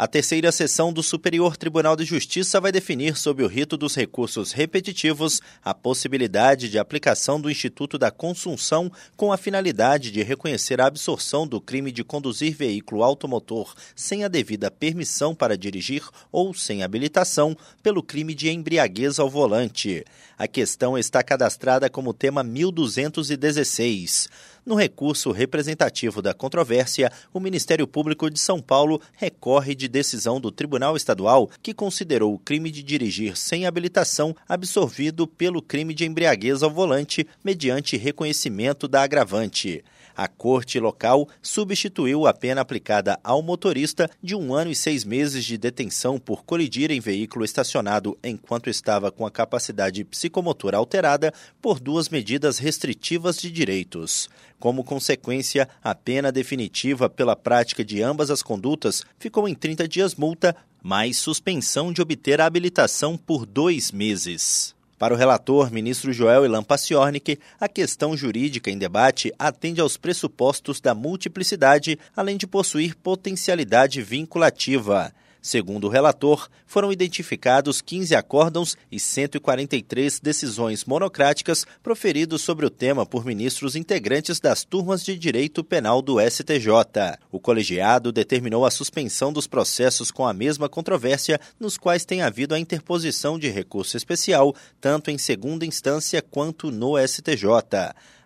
A terceira sessão do Superior Tribunal de Justiça vai definir, sob o rito dos recursos repetitivos, a possibilidade de aplicação do Instituto da Consunção com a finalidade de reconhecer a absorção do crime de conduzir veículo automotor sem a devida permissão para dirigir ou sem habilitação pelo crime de embriaguez ao volante. A questão está cadastrada como tema 1216. No recurso representativo da controvérsia, o Ministério Público de São Paulo recorre de decisão do Tribunal Estadual que considerou o crime de dirigir sem habilitação absorvido pelo crime de embriaguez ao volante mediante reconhecimento da agravante. A corte local substituiu a pena aplicada ao motorista de um ano e seis meses de detenção por colidir em veículo estacionado enquanto estava com a capacidade psicomotora alterada por duas medidas restritivas de direitos. Como consequência, a pena definitiva pela prática de ambas as condutas ficou em 30 dias multa, mais suspensão de obter a habilitação por dois meses. Para o relator, ministro Joel Ilan Paciornik, a questão jurídica em debate atende aos pressupostos da multiplicidade, além de possuir potencialidade vinculativa. Segundo o relator, foram identificados 15 acórdãos e 143 decisões monocráticas proferidos sobre o tema por ministros integrantes das turmas de direito penal do STJ. O colegiado determinou a suspensão dos processos com a mesma controvérsia, nos quais tem havido a interposição de recurso especial, tanto em segunda instância quanto no STJ.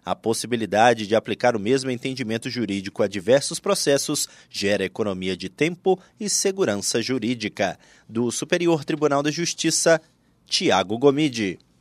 A possibilidade de aplicar o mesmo entendimento jurídico a diversos processos gera economia de tempo e segurança jurídica. Do Superior Tribunal de Justiça, Tiago Gomide.